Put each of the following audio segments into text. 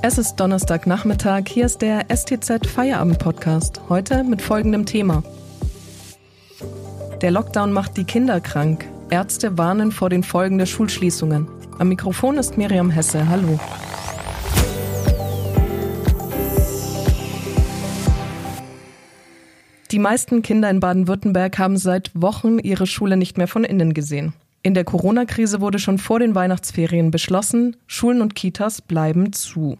Es ist Donnerstagnachmittag, hier ist der STZ Feierabend Podcast, heute mit folgendem Thema. Der Lockdown macht die Kinder krank. Ärzte warnen vor den Folgen der Schulschließungen. Am Mikrofon ist Miriam Hesse. Hallo. Die meisten Kinder in Baden-Württemberg haben seit Wochen ihre Schule nicht mehr von innen gesehen. In der Corona-Krise wurde schon vor den Weihnachtsferien beschlossen, Schulen und Kitas bleiben zu.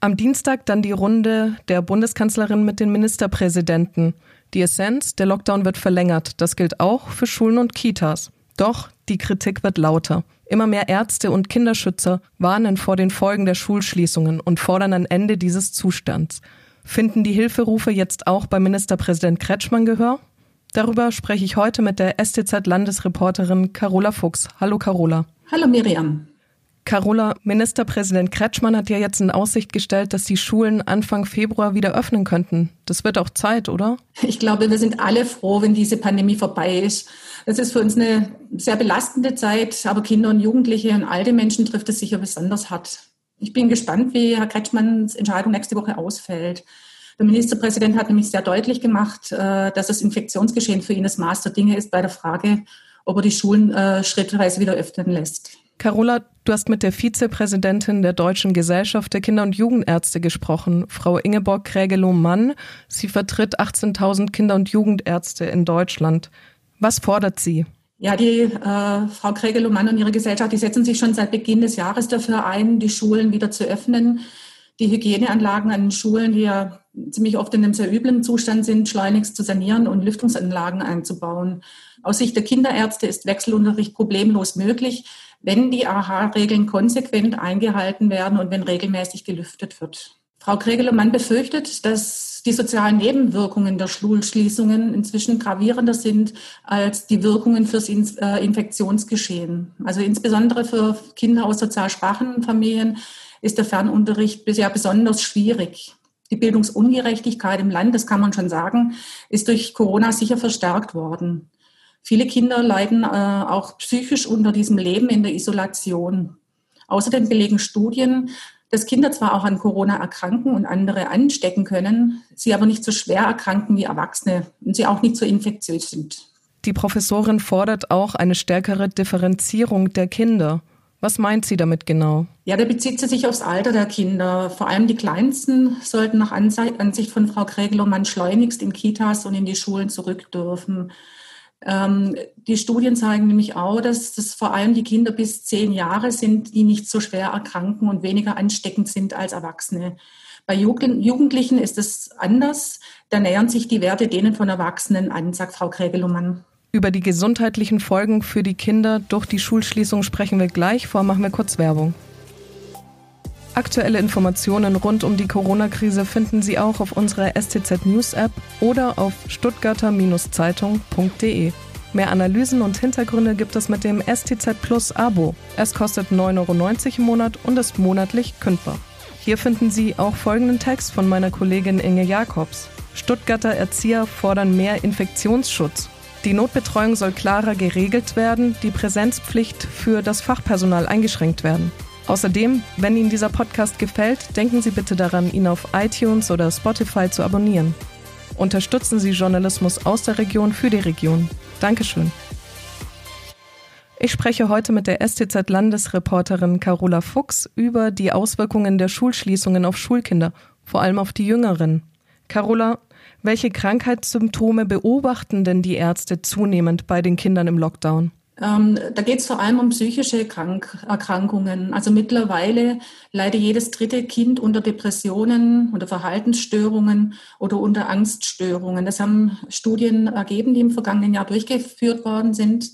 Am Dienstag dann die Runde der Bundeskanzlerin mit den Ministerpräsidenten. Die Essenz, der Lockdown wird verlängert. Das gilt auch für Schulen und Kitas. Doch die Kritik wird lauter. Immer mehr Ärzte und Kinderschützer warnen vor den Folgen der Schulschließungen und fordern ein Ende dieses Zustands. Finden die Hilferufe jetzt auch bei Ministerpräsident Kretschmann Gehör? Darüber spreche ich heute mit der STZ-Landesreporterin Carola Fuchs. Hallo Carola. Hallo Miriam. Carola, Ministerpräsident Kretschmann hat ja jetzt in Aussicht gestellt, dass die Schulen Anfang Februar wieder öffnen könnten. Das wird auch Zeit, oder? Ich glaube, wir sind alle froh, wenn diese Pandemie vorbei ist. Das ist für uns eine sehr belastende Zeit, aber Kinder und Jugendliche und alte Menschen trifft es sicher besonders hart. Ich bin gespannt, wie Herr Kretschmanns Entscheidung nächste Woche ausfällt. Der Ministerpräsident hat nämlich sehr deutlich gemacht, äh, dass das Infektionsgeschehen für ihn das Maß der Dinge ist bei der Frage, ob er die Schulen äh, schrittweise wieder öffnen lässt. Carola, du hast mit der Vizepräsidentin der Deutschen Gesellschaft der Kinder- und Jugendärzte gesprochen, Frau Ingeborg Krägelow-Mann. Sie vertritt 18.000 Kinder- und Jugendärzte in Deutschland. Was fordert sie? Ja, die äh, Frau Krägelow-Mann und ihre Gesellschaft, die setzen sich schon seit Beginn des Jahres dafür ein, die Schulen wieder zu öffnen, die Hygieneanlagen an den Schulen, die ja ziemlich oft in einem sehr üblen Zustand sind, schleunigst zu sanieren und Lüftungsanlagen einzubauen. Aus Sicht der Kinderärzte ist Wechselunterricht problemlos möglich wenn die AHA-Regeln konsequent eingehalten werden und wenn regelmäßig gelüftet wird. Frau Kregelemann befürchtet, dass die sozialen Nebenwirkungen der Schulschließungen inzwischen gravierender sind als die Wirkungen fürs äh, Infektionsgeschehen. Also insbesondere für Kinder aus sozial schwachen Familien ist der Fernunterricht bisher besonders schwierig. Die Bildungsungerechtigkeit im Land, das kann man schon sagen, ist durch Corona sicher verstärkt worden. Viele Kinder leiden äh, auch psychisch unter diesem Leben in der Isolation. Außerdem belegen Studien, dass Kinder zwar auch an Corona erkranken und andere anstecken können, sie aber nicht so schwer erkranken wie Erwachsene und sie auch nicht so infektiös sind. Die Professorin fordert auch eine stärkere Differenzierung der Kinder. Was meint sie damit genau? Ja, da bezieht sie sich aufs Alter der Kinder. Vor allem die Kleinsten sollten nach Ansicht von Frau Krägelow schleunigst in Kitas und in die Schulen zurück dürfen. Ähm, die Studien zeigen nämlich auch, dass das vor allem die Kinder bis zehn Jahre sind, die nicht so schwer erkranken und weniger ansteckend sind als Erwachsene. Bei Jugendlichen ist es anders. Da nähern sich die Werte denen von Erwachsenen an, sagt Frau Krägelumann. Über die gesundheitlichen Folgen für die Kinder durch die Schulschließung sprechen wir gleich. Vor machen wir kurz Werbung. Aktuelle Informationen rund um die Corona-Krise finden Sie auch auf unserer STZ News App oder auf stuttgarter-zeitung.de. Mehr Analysen und Hintergründe gibt es mit dem STZ Plus Abo. Es kostet 9,90 Euro im Monat und ist monatlich kündbar. Hier finden Sie auch folgenden Text von meiner Kollegin Inge Jakobs. Stuttgarter Erzieher fordern mehr Infektionsschutz. Die Notbetreuung soll klarer geregelt werden, die Präsenzpflicht für das Fachpersonal eingeschränkt werden. Außerdem, wenn Ihnen dieser Podcast gefällt, denken Sie bitte daran, ihn auf iTunes oder Spotify zu abonnieren. Unterstützen Sie Journalismus aus der Region für die Region. Dankeschön. Ich spreche heute mit der STZ-Landesreporterin Carola Fuchs über die Auswirkungen der Schulschließungen auf Schulkinder, vor allem auf die Jüngeren. Carola, welche Krankheitssymptome beobachten denn die Ärzte zunehmend bei den Kindern im Lockdown? Ähm, da geht es vor allem um psychische Krank Erkrankungen. Also mittlerweile leidet jedes dritte Kind unter Depressionen, unter Verhaltensstörungen oder unter Angststörungen. Das haben Studien ergeben, die im vergangenen Jahr durchgeführt worden sind.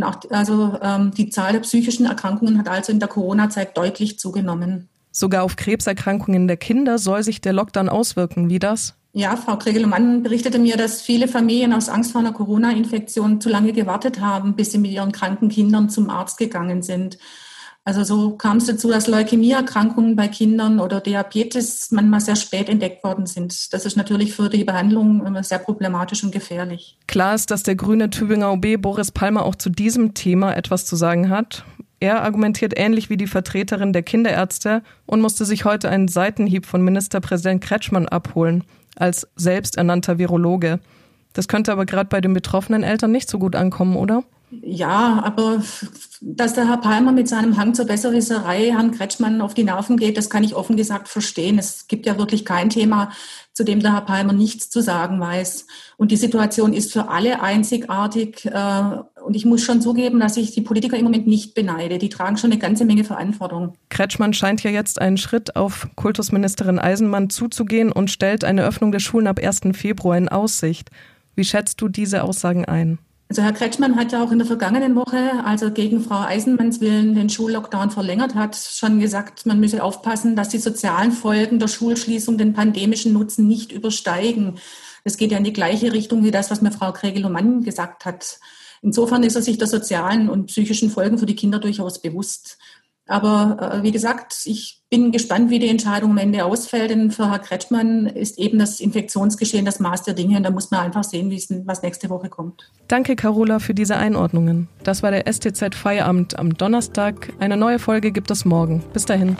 Auch, also ähm, die Zahl der psychischen Erkrankungen hat also in der Corona-Zeit deutlich zugenommen. Sogar auf Krebserkrankungen der Kinder soll sich der Lockdown auswirken. Wie das? Ja, Frau Kregelmann berichtete mir, dass viele Familien aus Angst vor einer Corona-Infektion zu lange gewartet haben, bis sie mit ihren kranken Kindern zum Arzt gegangen sind. Also so kam es dazu, dass Leukämieerkrankungen bei Kindern oder Diabetes manchmal sehr spät entdeckt worden sind. Das ist natürlich für die Behandlung immer sehr problematisch und gefährlich. Klar ist, dass der grüne Tübinger OB Boris Palmer auch zu diesem Thema etwas zu sagen hat. Er argumentiert ähnlich wie die Vertreterin der Kinderärzte und musste sich heute einen Seitenhieb von Ministerpräsident Kretschmann abholen, als selbsternannter Virologe. Das könnte aber gerade bei den betroffenen Eltern nicht so gut ankommen, oder? Ja, aber dass der Herr Palmer mit seinem Hang zur Besserwisserei Herrn Kretschmann auf die Nerven geht, das kann ich offen gesagt verstehen. Es gibt ja wirklich kein Thema, zu dem der Herr Palmer nichts zu sagen weiß. Und die Situation ist für alle einzigartig. Äh, und ich muss schon zugeben, dass ich die Politiker im Moment nicht beneide. Die tragen schon eine ganze Menge Verantwortung. Kretschmann scheint ja jetzt einen Schritt auf Kultusministerin Eisenmann zuzugehen und stellt eine Öffnung der Schulen ab 1. Februar in Aussicht. Wie schätzt du diese Aussagen ein? Also Herr Kretschmann hat ja auch in der vergangenen Woche, als er gegen Frau Eisenmanns Willen den Schullockdown verlängert hat, schon gesagt, man müsse aufpassen, dass die sozialen Folgen der Schulschließung den pandemischen Nutzen nicht übersteigen. Das geht ja in die gleiche Richtung wie das, was mir Frau Kregel-Mann gesagt hat. Insofern ist er sich der sozialen und psychischen Folgen für die Kinder durchaus bewusst. Aber äh, wie gesagt, ich bin gespannt, wie die Entscheidung am Ende ausfällt. Denn für Herr Kretschmann ist eben das Infektionsgeschehen das Maß der Dinge. Und da muss man einfach sehen, was nächste Woche kommt. Danke, Carola, für diese Einordnungen. Das war der STZ Feierabend am Donnerstag. Eine neue Folge gibt es morgen. Bis dahin.